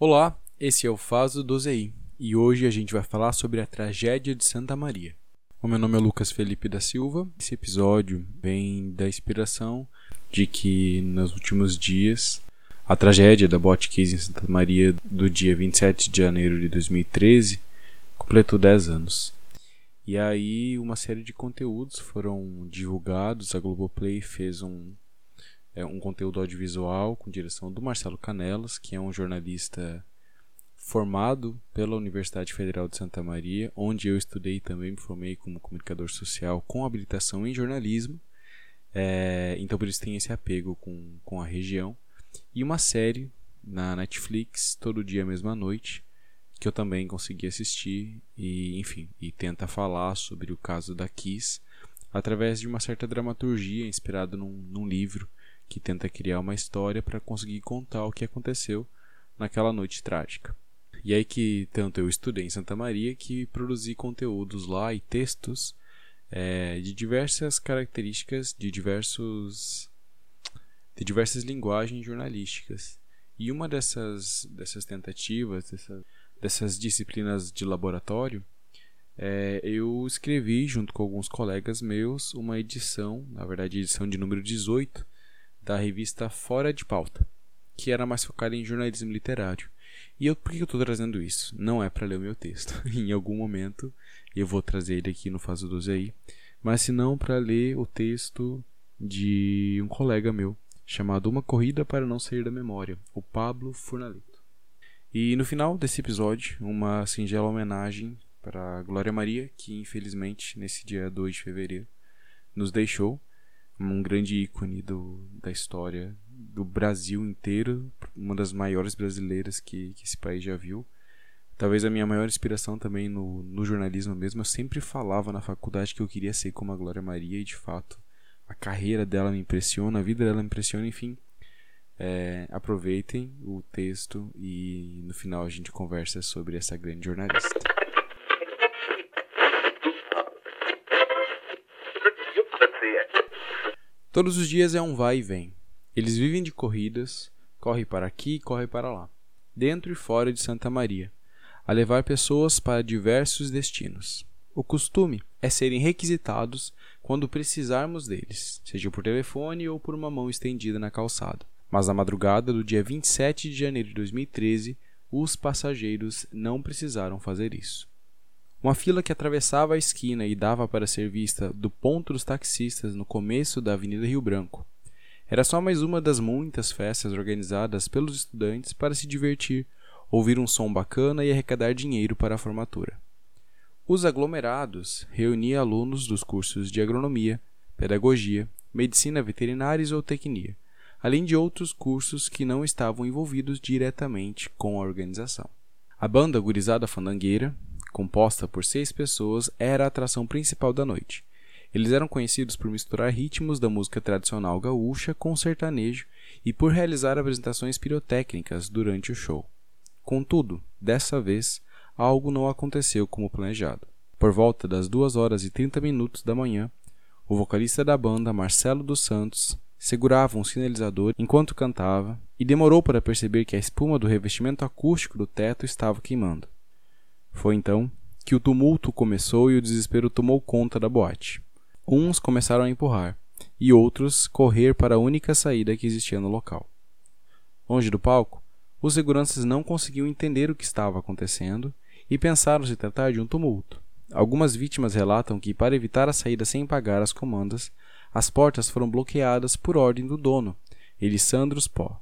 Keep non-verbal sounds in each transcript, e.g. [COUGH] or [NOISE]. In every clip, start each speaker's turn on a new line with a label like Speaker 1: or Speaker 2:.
Speaker 1: Olá, esse é o Faso do ZI e hoje a gente vai falar sobre a tragédia de Santa Maria. O meu nome é Lucas Felipe da Silva. Esse episódio vem da inspiração de que nos últimos dias a tragédia da Bot Case em Santa Maria do dia 27 de janeiro de 2013 completou 10 anos. E aí uma série de conteúdos foram divulgados, a Globoplay fez um é um conteúdo audiovisual com direção do Marcelo Canelas, que é um jornalista formado pela Universidade Federal de Santa Maria, onde eu estudei também, me formei como comunicador social com habilitação em jornalismo. É, então por isso tem esse apego com, com a região. E uma série na Netflix, todo dia, mesma noite, que eu também consegui assistir e, enfim, e tenta falar sobre o caso da Kiss através de uma certa dramaturgia inspirada num, num livro que tenta criar uma história para conseguir contar o que aconteceu naquela noite trágica. E aí que tanto eu estudei em Santa Maria que produzi conteúdos lá e textos é, de diversas características, de diversos de diversas linguagens jornalísticas. E uma dessas dessas tentativas, dessas, dessas disciplinas de laboratório, é, eu escrevi junto com alguns colegas meus uma edição, na verdade edição de número 18, da revista Fora de Pauta, que era mais focada em jornalismo literário. E eu, por que eu estou trazendo isso? Não é para ler o meu texto. [LAUGHS] em algum momento eu vou trazer ele aqui no Faso 12 aí, mas se não para ler o texto de um colega meu, chamado Uma Corrida para Não Sair da Memória, o Pablo Furnalito. E no final desse episódio, uma singela homenagem para Glória Maria, que infelizmente nesse dia 2 de fevereiro nos deixou um grande ícone do, da história do Brasil inteiro, uma das maiores brasileiras que, que esse país já viu. Talvez a minha maior inspiração também no, no jornalismo mesmo. Eu sempre falava na faculdade que eu queria ser como a Glória Maria e de fato a carreira dela me impressiona, a vida dela me impressiona, enfim. É, aproveitem o texto e no final a gente conversa sobre essa grande jornalista. Todos os dias é um vai e vem. Eles vivem de corridas, corre para aqui e corre para lá, dentro e fora de Santa Maria, a levar pessoas para diversos destinos. O costume é serem requisitados quando precisarmos deles, seja por telefone ou por uma mão estendida na calçada. Mas na madrugada do dia 27 de janeiro de 2013, os passageiros não precisaram fazer isso. Uma fila que atravessava a esquina e dava para ser vista do ponto dos taxistas no começo da Avenida Rio Branco. Era só mais uma das muitas festas organizadas pelos estudantes para se divertir, ouvir um som bacana e arrecadar dinheiro para a formatura. Os aglomerados reuniam alunos dos cursos de agronomia, pedagogia, medicina veterinária e zootecnia, além de outros cursos que não estavam envolvidos diretamente com a organização. A banda Gurizada Fandangueira, composta por seis pessoas, era a atração principal da noite. Eles eram conhecidos por misturar ritmos da música tradicional gaúcha com sertanejo e por realizar apresentações pirotécnicas durante o show. Contudo, dessa vez, algo não aconteceu como planejado. Por volta das 2 horas e 30 minutos da manhã, o vocalista da banda, Marcelo dos Santos, segurava um sinalizador enquanto cantava e demorou para perceber que a espuma do revestimento acústico do teto estava queimando. Foi então que o tumulto começou e o desespero tomou conta da boate. Uns começaram a empurrar e outros correr para a única saída que existia no local. Longe do palco, os seguranças não conseguiam entender o que estava acontecendo e pensaram se tratar de um tumulto. Algumas vítimas relatam que, para evitar a saída sem pagar as comandas, as portas foram bloqueadas por ordem do dono, Elisandro Pó,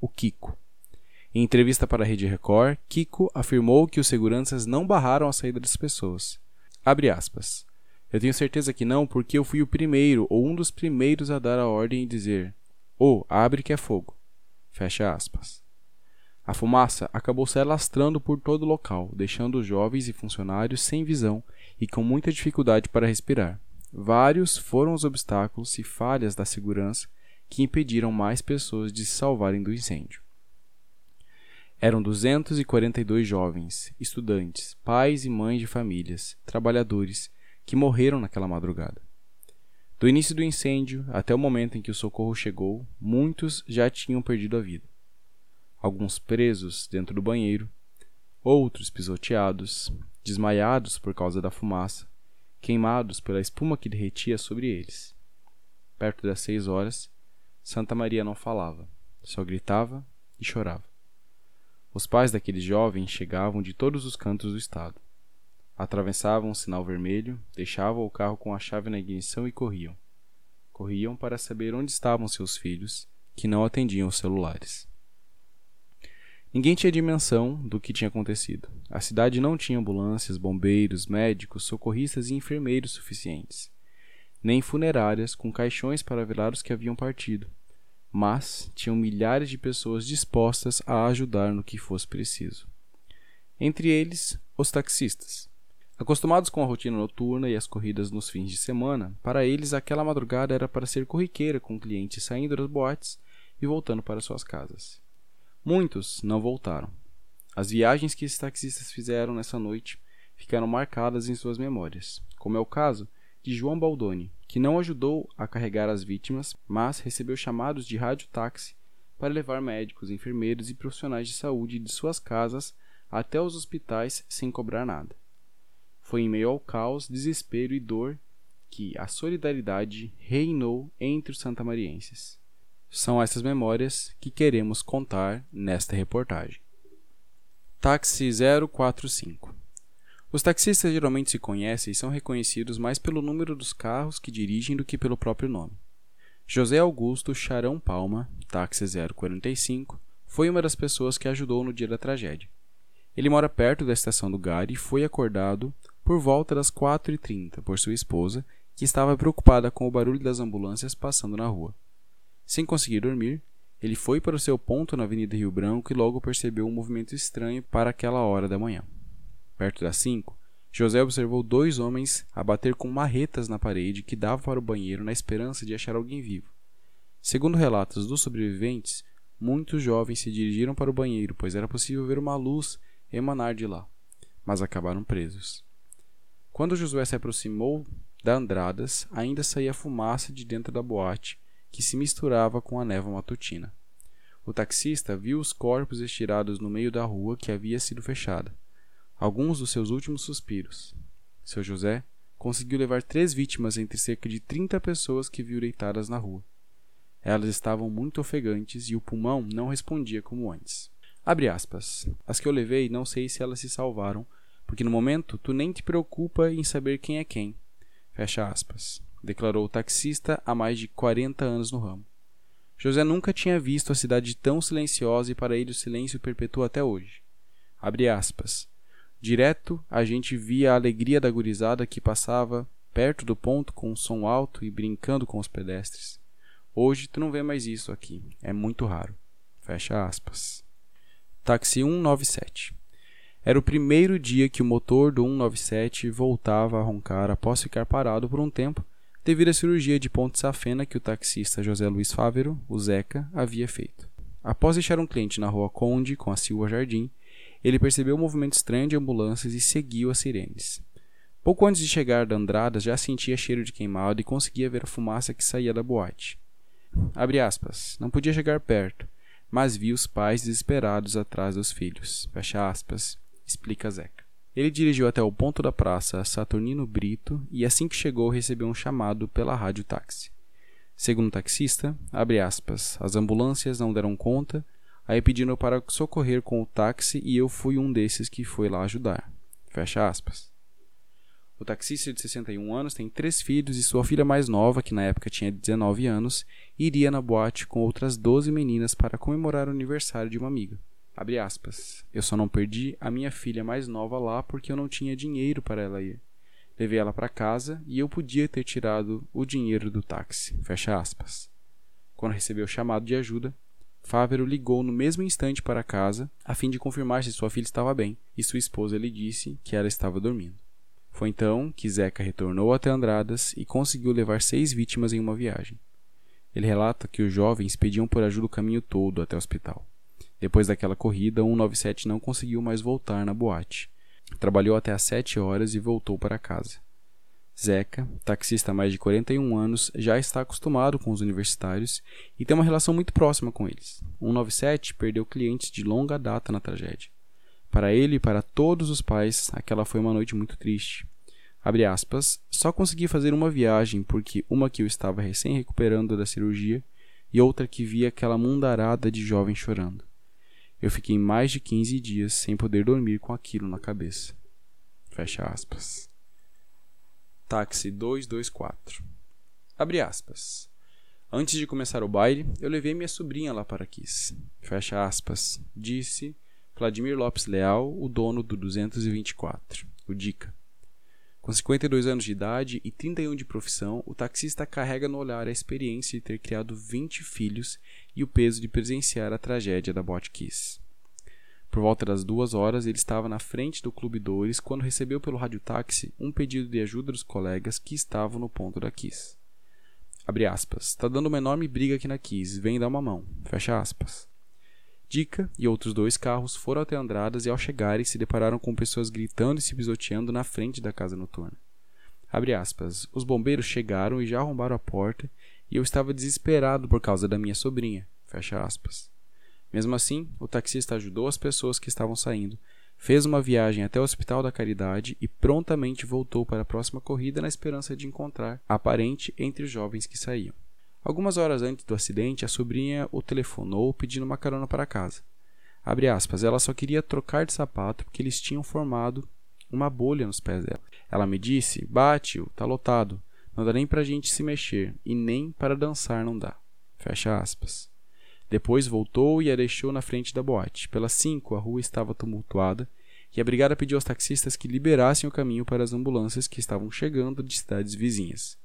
Speaker 1: o Kiko. Em entrevista para a Rede Record, Kiko afirmou que os seguranças não barraram a saída das pessoas. Abre aspas. Eu tenho certeza que não, porque eu fui o primeiro ou um dos primeiros a dar a ordem e dizer: "Oh, abre que é fogo". Fecha aspas. A fumaça acabou se alastrando por todo o local, deixando os jovens e funcionários sem visão e com muita dificuldade para respirar. Vários foram os obstáculos e falhas da segurança que impediram mais pessoas de se salvarem do incêndio. Eram 242 jovens, estudantes, pais e mães de famílias, trabalhadores, que morreram naquela madrugada. Do início do incêndio até o momento em que o socorro chegou, muitos já tinham perdido a vida. alguns presos dentro do banheiro, outros pisoteados, desmaiados por causa da fumaça, queimados pela espuma que derretia sobre eles. Perto das seis horas, Santa Maria não falava, só gritava e chorava. Os pais daqueles jovens chegavam de todos os cantos do estado. Atravessavam o sinal vermelho, deixavam o carro com a chave na ignição e corriam. Corriam para saber onde estavam seus filhos, que não atendiam os celulares. Ninguém tinha dimensão do que tinha acontecido. A cidade não tinha ambulâncias, bombeiros, médicos, socorristas e enfermeiros suficientes, nem funerárias com caixões para velar os que haviam partido, mas tinham milhares de pessoas dispostas a ajudar no que fosse preciso. Entre eles, os taxistas. Acostumados com a rotina noturna e as corridas nos fins de semana, para eles aquela madrugada era para ser corriqueira com clientes saindo das boates e voltando para suas casas. Muitos não voltaram. As viagens que esses taxistas fizeram nessa noite ficaram marcadas em suas memórias, como é o caso de João Baldoni, que não ajudou a carregar as vítimas, mas recebeu chamados de rádio-táxi para levar médicos, enfermeiros e profissionais de saúde de suas casas até os hospitais sem cobrar nada. Foi em meio ao caos, desespero e dor que a solidariedade reinou entre os santamarienses. São essas memórias que queremos contar nesta reportagem. Táxi 045 Os taxistas geralmente se conhecem e são reconhecidos mais pelo número dos carros que dirigem do que pelo próprio nome. José Augusto Charão Palma, táxi 045, foi uma das pessoas que ajudou no dia da tragédia. Ele mora perto da estação do Gare e foi acordado por volta das 4h30 por sua esposa, que estava preocupada com o barulho das ambulâncias passando na rua. Sem conseguir dormir, ele foi para o seu ponto na Avenida Rio Branco e logo percebeu um movimento estranho para aquela hora da manhã. Perto das cinco, José observou dois homens a bater com marretas na parede que dava para o banheiro na esperança de achar alguém vivo. Segundo relatos dos sobreviventes, muitos jovens se dirigiram para o banheiro, pois era possível ver uma luz emanar de lá, mas acabaram presos. Quando Josué se aproximou da Andradas, ainda saía fumaça de dentro da boate que se misturava com a névoa matutina. O taxista viu os corpos estirados no meio da rua que havia sido fechada. Alguns dos seus últimos suspiros. Seu José conseguiu levar três vítimas entre cerca de trinta pessoas que viu deitadas na rua. Elas estavam muito ofegantes e o pulmão não respondia como antes. Abre aspas. As que eu levei, não sei se elas se salvaram, porque no momento tu nem te preocupa em saber quem é quem. Fecha aspas declarou o taxista há mais de 40 anos no ramo. José nunca tinha visto a cidade tão silenciosa e para ele o silêncio perpetua até hoje. Abre aspas. Direto a gente via a alegria da gurizada que passava perto do ponto com um som alto e brincando com os pedestres. Hoje tu não vê mais isso aqui, é muito raro. Fecha aspas. Táxi 197 Era o primeiro dia que o motor do 197 voltava a roncar após ficar parado por um tempo devido à cirurgia de ponte safena que o taxista José Luiz Fávero, o Zeca, havia feito. Após deixar um cliente na rua Conde com a Silva Jardim, ele percebeu um movimento estranho de ambulâncias e seguiu as sirenes. Pouco antes de chegar da Andradas, já sentia cheiro de queimado e conseguia ver a fumaça que saía da boate. Abre aspas, não podia chegar perto, mas vi os pais desesperados atrás dos filhos. Fecha aspas, explica Zeca. Ele dirigiu até o ponto da praça Saturnino Brito e assim que chegou recebeu um chamado pela rádio táxi. Segundo o taxista, aspas, as ambulâncias não deram conta, aí pediram para socorrer com o táxi e eu fui um desses que foi lá ajudar. Fecha aspas. O taxista de 61 anos tem três filhos e sua filha mais nova, que na época tinha 19 anos, iria na boate com outras 12 meninas para comemorar o aniversário de uma amiga. Abre aspas. Eu só não perdi a minha filha mais nova lá porque eu não tinha dinheiro para ela ir. Levei ela para casa e eu podia ter tirado o dinheiro do táxi. Fecha aspas. Quando recebeu o chamado de ajuda, Fávero ligou no mesmo instante para casa a fim de confirmar se sua filha estava bem, e sua esposa lhe disse que ela estava dormindo. Foi então que Zeca retornou até Andradas e conseguiu levar seis vítimas em uma viagem. Ele relata que os jovens pediam por ajuda o caminho todo até o hospital. Depois daquela corrida, o 197 não conseguiu mais voltar na boate. Trabalhou até às 7 horas e voltou para casa. Zeca, taxista há mais de 41 anos, já está acostumado com os universitários e tem uma relação muito próxima com eles. 197 perdeu clientes de longa data na tragédia. Para ele e para todos os pais, aquela foi uma noite muito triste. Abre aspas, só consegui fazer uma viagem porque uma que eu estava recém recuperando da cirurgia e outra que via aquela mundarada de jovens chorando. Eu fiquei mais de 15 dias sem poder dormir com aquilo na cabeça. Fecha aspas. Táxi 224. Abre aspas. Antes de começar o baile, eu levei minha sobrinha lá para Kiss. Fecha aspas. Disse Vladimir Lopes Leal, o dono do 224, o Dica. Com 52 anos de idade e 31 de profissão, o taxista carrega no olhar a experiência de ter criado 20 filhos e o peso de presenciar a tragédia da Bot Kiss. Por volta das duas horas, ele estava na frente do Clube Dores quando recebeu pelo radiotáxi um pedido de ajuda dos colegas que estavam no ponto da Kiss. Abre aspas. Tá dando uma enorme briga aqui na Kiss. Vem dar uma mão. Fecha aspas. Dica e outros dois carros foram até Andradas e ao chegarem se depararam com pessoas gritando e se pisoteando na frente da casa noturna. Abre aspas. Os bombeiros chegaram e já arrombaram a porta e eu estava desesperado por causa da minha sobrinha. Fecha aspas. Mesmo assim, o taxista ajudou as pessoas que estavam saindo, fez uma viagem até o Hospital da Caridade e prontamente voltou para a próxima corrida na esperança de encontrar a parente entre os jovens que saíam. Algumas horas antes do acidente, a sobrinha o telefonou pedindo uma carona para casa. Aspas, ela só queria trocar de sapato porque eles tinham formado uma bolha nos pés dela. Ela me disse: Bate-o, tá lotado. Não dá nem pra gente se mexer, e nem para dançar não dá. Fecha aspas. Depois voltou e a deixou na frente da boate. Pelas cinco, a rua estava tumultuada e a brigada pediu aos taxistas que liberassem o caminho para as ambulâncias que estavam chegando de cidades vizinhas.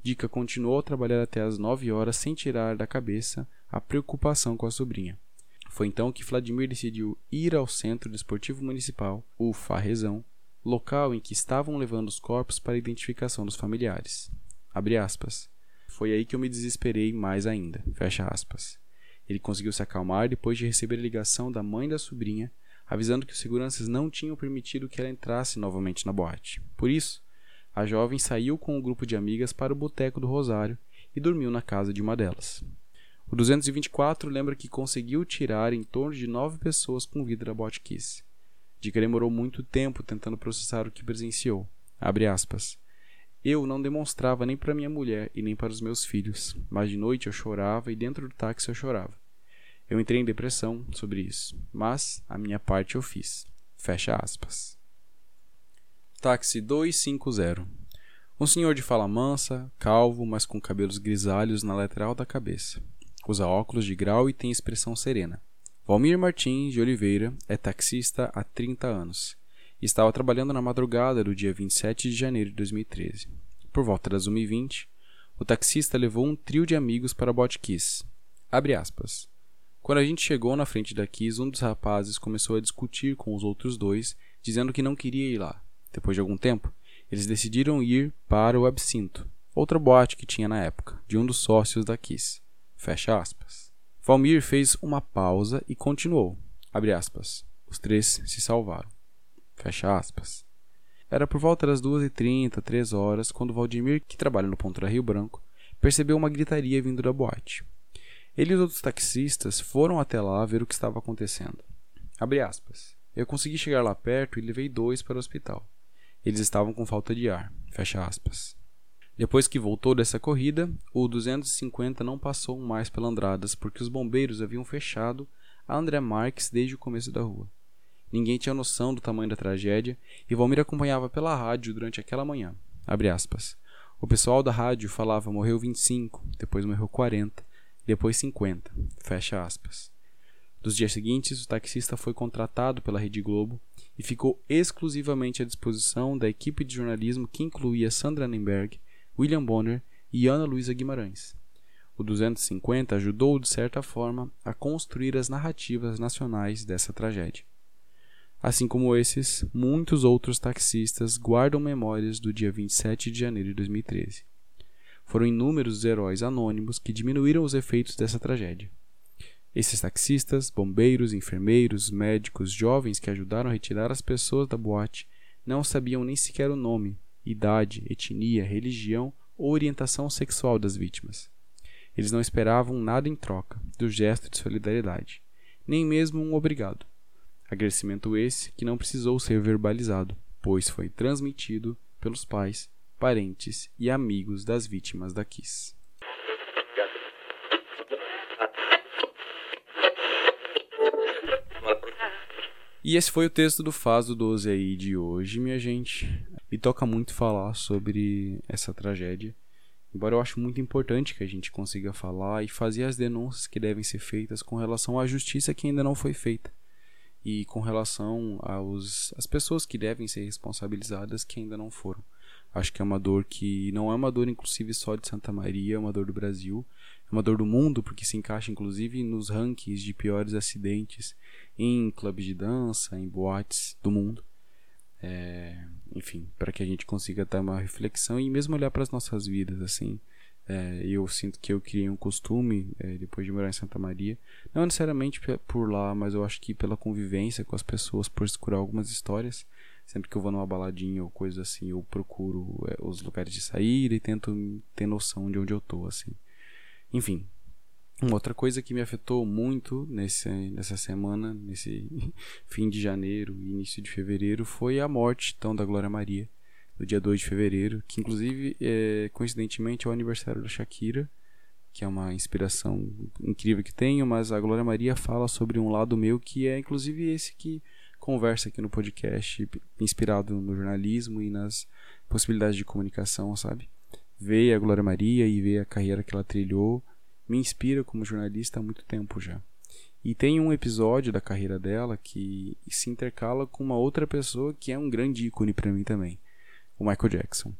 Speaker 1: Dica continuou a trabalhar até as nove horas sem tirar da cabeça a preocupação com a sobrinha. Foi então que Vladimir decidiu ir ao Centro Desportivo Municipal, o Farrezão, local em que estavam levando os corpos para a identificação dos familiares. Foi aí que eu me desesperei mais ainda. Fecha aspas. Ele conseguiu se acalmar depois de receber a ligação da mãe da sobrinha, avisando que os seguranças não tinham permitido que ela entrasse novamente na boate. Por isso, a jovem saiu com um grupo de amigas para o boteco do Rosário e dormiu na casa de uma delas. O 224 lembra que conseguiu tirar em torno de nove pessoas com vida da boate Kiss. Dica demorou muito tempo tentando processar o que presenciou. Abre aspas. Eu não demonstrava nem para minha mulher e nem para os meus filhos, mas de noite eu chorava e dentro do táxi eu chorava. Eu entrei em depressão sobre isso, mas a minha parte eu fiz. Fecha aspas. Táxi 250. Um senhor de fala mansa, calvo, mas com cabelos grisalhos na lateral da cabeça. Usa óculos de grau e tem expressão serena. Valmir Martins de Oliveira é taxista há 30 anos estava trabalhando na madrugada do dia 27 de janeiro de 2013. Por volta das 1h20, o taxista levou um trio de amigos para Botkiss. Abre aspas. Quando a gente chegou na frente da Kiss, um dos rapazes começou a discutir com os outros dois, dizendo que não queria ir lá. Depois de algum tempo, eles decidiram ir para o Absinto, outra boate que tinha na época, de um dos sócios da Kiss. Fecha aspas. Valmir fez uma pausa e continuou. Abre aspas. Os três se salvaram. Fecha aspas. Era por volta das 2h30, 3 horas, quando Valdemir, que trabalha no ponto da Rio Branco, percebeu uma gritaria vindo da boate. Ele e os outros taxistas foram até lá ver o que estava acontecendo. Abre aspas. Eu consegui chegar lá perto e levei dois para o hospital. Eles estavam com falta de ar. Fecha aspas. Depois que voltou dessa corrida, o 250 não passou mais pela Andradas porque os bombeiros haviam fechado a André Marques desde o começo da rua. Ninguém tinha noção do tamanho da tragédia e Valmir acompanhava pela rádio durante aquela manhã. O pessoal da rádio falava morreu 25, depois morreu 40, depois 50. Fecha aspas. Dos dias seguintes, o taxista foi contratado pela Rede Globo e ficou exclusivamente à disposição da equipe de jornalismo que incluía Sandra Nemberg, William Bonner e Ana Luísa Guimarães. O 250 ajudou, de certa forma, a construir as narrativas nacionais dessa tragédia. Assim como esses, muitos outros taxistas guardam memórias do dia 27 de janeiro de 2013. Foram inúmeros os heróis anônimos que diminuíram os efeitos dessa tragédia. Esses taxistas, bombeiros, enfermeiros, médicos, jovens que ajudaram a retirar as pessoas da boate não sabiam nem sequer o nome, idade, etnia, religião ou orientação sexual das vítimas. Eles não esperavam nada em troca do gesto de solidariedade, nem mesmo um obrigado. Agradecimento esse que não precisou ser verbalizado, pois foi transmitido pelos pais, parentes e amigos das vítimas da Kiss. E esse foi o texto do Faso 12 aí de hoje, minha gente. Me toca muito falar sobre essa tragédia. Embora eu acho muito importante que a gente consiga falar e fazer as denúncias que devem ser feitas com relação à justiça que ainda não foi feita e com relação aos as pessoas que devem ser responsabilizadas que ainda não foram. Acho que é uma dor que não é uma dor inclusive só de Santa Maria, é uma dor do Brasil, é uma dor do mundo porque se encaixa inclusive nos rankings de piores acidentes em clubes de dança, em boates do mundo. É, enfim, para que a gente consiga ter uma reflexão e mesmo olhar para as nossas vidas, assim. É, eu sinto que eu criei um costume é, depois de morar em Santa Maria, não necessariamente por lá, mas eu acho que pela convivência com as pessoas, por escutar algumas histórias. Sempre que eu vou numa baladinha ou coisa assim, eu procuro é, os lugares de saída e tento ter noção de onde eu tô, assim. Enfim, uma outra coisa que me afetou muito nesse, nessa semana, nesse [LAUGHS] fim de janeiro e início de fevereiro, foi a morte então, da Glória Maria, no dia 2 de fevereiro, que inclusive, é, coincidentemente, é o aniversário da Shakira, que é uma inspiração incrível que tenho, mas a Glória Maria fala sobre um lado meu que é inclusive esse que conversa aqui no podcast, inspirado no jornalismo e nas possibilidades de comunicação, sabe? Ver a Glória Maria e ver a carreira que ela trilhou me inspira como jornalista há muito tempo já. E tem um episódio da carreira dela que se intercala com uma outra pessoa que é um grande ícone para mim também, o Michael Jackson.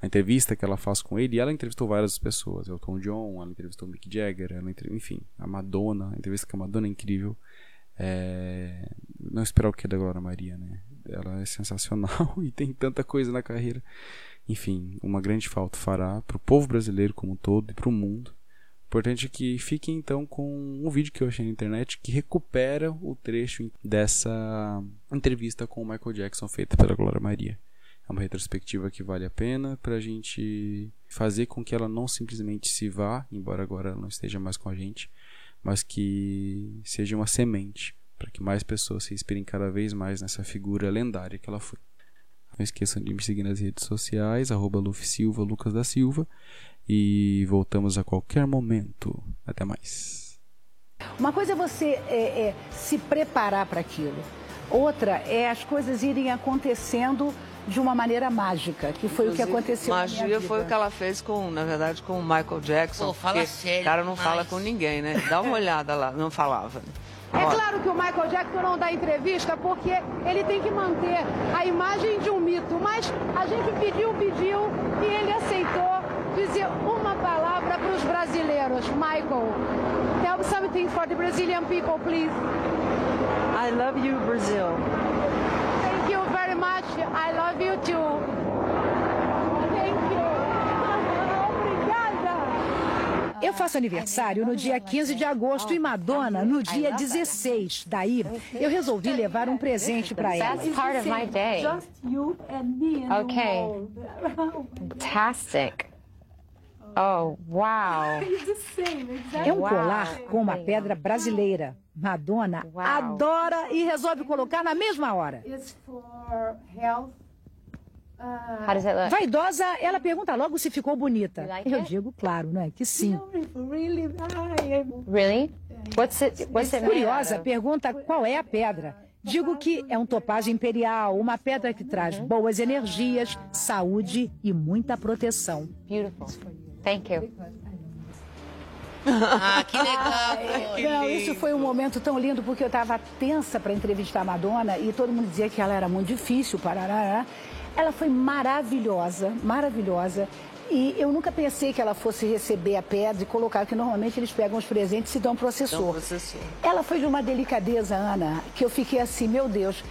Speaker 1: A entrevista que ela faz com ele, ela entrevistou várias pessoas, Elton John, ela entrevistou Mick Jagger, ela enfim, a Madonna, a entrevista com a Madonna é incrível. É... Não esperar o que é da Glória Maria, né? Ela é sensacional [LAUGHS] e tem tanta coisa na carreira. Enfim, uma grande falta fará para o povo brasileiro como um todo e para o mundo. Importante que fiquem então com um vídeo que eu achei na internet que recupera o trecho dessa entrevista com o Michael Jackson feita pela Glória Maria. É uma retrospectiva que vale a pena para a gente fazer com que ela não simplesmente se vá, embora agora ela não esteja mais com a gente, mas que seja uma semente para que mais pessoas se inspirem cada vez mais nessa figura lendária que ela foi. Não esqueçam de me seguir nas redes sociais, arroba Silva, Lucas da Silva, e voltamos a qualquer momento. Até mais.
Speaker 2: Uma coisa é você é, é, se preparar para aquilo, outra é as coisas irem acontecendo de uma maneira mágica, que foi Inclusive, o que aconteceu.
Speaker 3: Magia foi o que ela fez com, na verdade, com o Michael Jackson. Pô, fala sério. O cara não fala com ninguém, né? Dá uma [LAUGHS] olhada lá, não falava.
Speaker 4: É claro que o Michael Jackson não dá entrevista porque ele tem que manter a imagem de um mito, mas a gente pediu, pediu e ele aceitou dizer uma palavra para os brasileiros. Michael, tell something for the Brazilian people, please.
Speaker 5: I love you, Brazil.
Speaker 4: Thank you very much. I love you too.
Speaker 2: Eu faço aniversário no dia 15 de agosto e Madonna no dia 16. Daí, eu resolvi levar um presente para ela.
Speaker 6: That's part of my day. Okay. [LAUGHS] Fantastic. Oh, wow. [LAUGHS]
Speaker 2: É um colar com uma pedra brasileira. Madonna adora e resolve colocar na mesma hora. Vaidosa, ela pergunta logo se ficou bonita. Eu digo, claro, não é? Que sim.
Speaker 6: Really? What's it, what's it
Speaker 2: Curiosa, pergunta qual é a pedra. Digo que é um topázio imperial, uma pedra que traz uhum. boas energias, saúde e muita proteção.
Speaker 6: Beautiful. Thank you.
Speaker 7: Ah, que legal! [LAUGHS]
Speaker 2: Não, isso foi um momento tão lindo porque eu estava tensa para entrevistar a Madonna e todo mundo dizia que ela era muito difícil, parará. Ela foi maravilhosa, maravilhosa. E eu nunca pensei que ela fosse receber a pedra e colocar, que normalmente eles pegam os presentes e dão processor. Dão processor. Ela foi de uma delicadeza, Ana, que eu fiquei assim, meu Deus.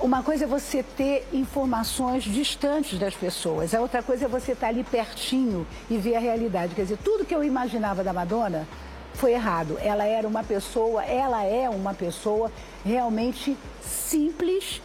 Speaker 2: Uma coisa é você ter informações distantes das pessoas, a outra coisa é você estar ali pertinho e ver a realidade. Quer dizer, tudo que eu imaginava da Madonna foi errado. Ela era uma pessoa, ela é uma pessoa realmente simples,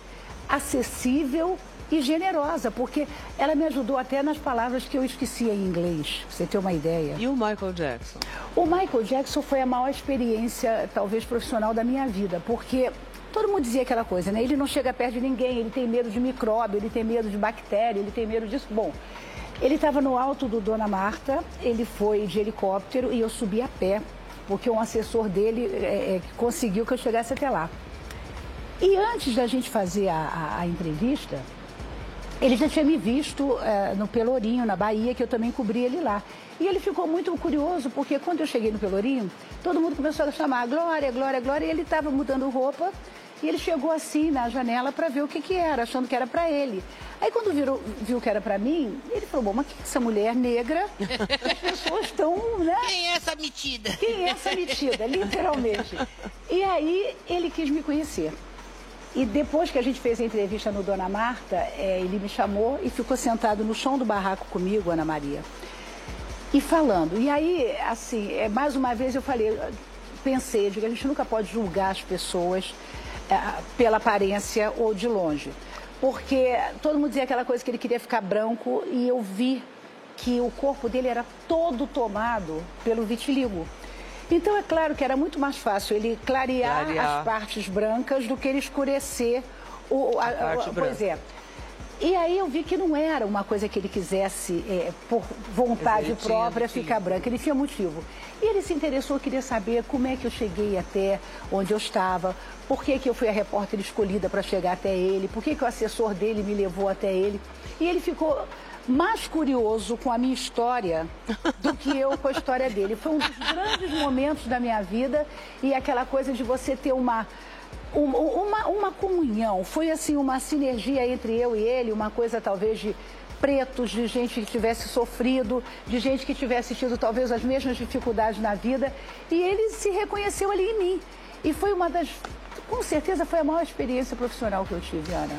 Speaker 2: acessível, e generosa, porque ela me ajudou até nas palavras que eu esquecia em inglês, pra você ter uma ideia.
Speaker 3: E o Michael Jackson?
Speaker 2: O Michael Jackson foi a maior experiência, talvez profissional da minha vida, porque todo mundo dizia aquela coisa, né? Ele não chega perto de ninguém, ele tem medo de micróbio, ele tem medo de bactéria, ele tem medo disso. Bom, ele estava no alto do Dona Marta, ele foi de helicóptero e eu subi a pé, porque um assessor dele é, é, conseguiu que eu chegasse até lá. E antes da gente fazer a, a, a entrevista, ele já tinha me visto é, no Pelourinho, na Bahia, que eu também cobri ele lá. E ele ficou muito curioso, porque quando eu cheguei no Pelourinho, todo mundo começou a chamar Glória, Glória, Glória, e ele estava mudando roupa. E ele chegou assim na janela para ver o que, que era, achando que era para ele. Aí quando virou, viu que era para mim, ele falou, bom, mas que é essa mulher negra? As pessoas estão, né?
Speaker 7: Quem é essa metida?
Speaker 2: Quem é essa metida? Literalmente. E aí ele quis me conhecer. E depois que a gente fez a entrevista no Dona Marta, é, ele me chamou e ficou sentado no chão do barraco comigo, Ana Maria. E falando. E aí, assim, é, mais uma vez eu falei, pensei, digo, a gente nunca pode julgar as pessoas é, pela aparência ou de longe. Porque todo mundo dizia aquela coisa que ele queria ficar branco e eu vi que o corpo dele era todo tomado pelo vitiligo. Então é claro que era muito mais fácil ele clarear, clarear. as partes brancas do que ele escurecer o, a, a parte a, branca. Pois é. E aí eu vi que não era uma coisa que ele quisesse, é, por vontade própria, motivo. ficar branca. Ele tinha motivo. E ele se interessou, queria saber como é que eu cheguei até onde eu estava, por que, que eu fui a repórter escolhida para chegar até ele, por que, que o assessor dele me levou até ele. E ele ficou mais curioso com a minha história do que eu com a história dele. Foi um dos grandes momentos da minha vida e aquela coisa de você ter uma, uma, uma, uma comunhão. Foi assim uma sinergia entre eu e ele, uma coisa talvez de pretos, de gente que tivesse sofrido, de gente que tivesse tido talvez as mesmas dificuldades na vida. E ele se reconheceu ali em mim. E foi uma das. Com certeza foi a maior experiência profissional que eu tive, Ana.